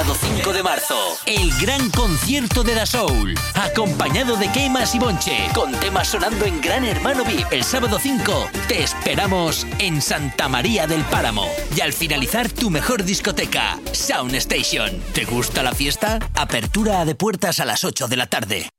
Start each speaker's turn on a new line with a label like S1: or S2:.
S1: Sábado 5 de marzo, el gran concierto de Da Soul, acompañado de Queimas y Bonche, con temas sonando en Gran Hermano VIP. El sábado 5 te esperamos en Santa María del Páramo. Y al finalizar, tu mejor discoteca, Sound Station. ¿Te gusta la fiesta? Apertura de puertas a las 8 de la tarde.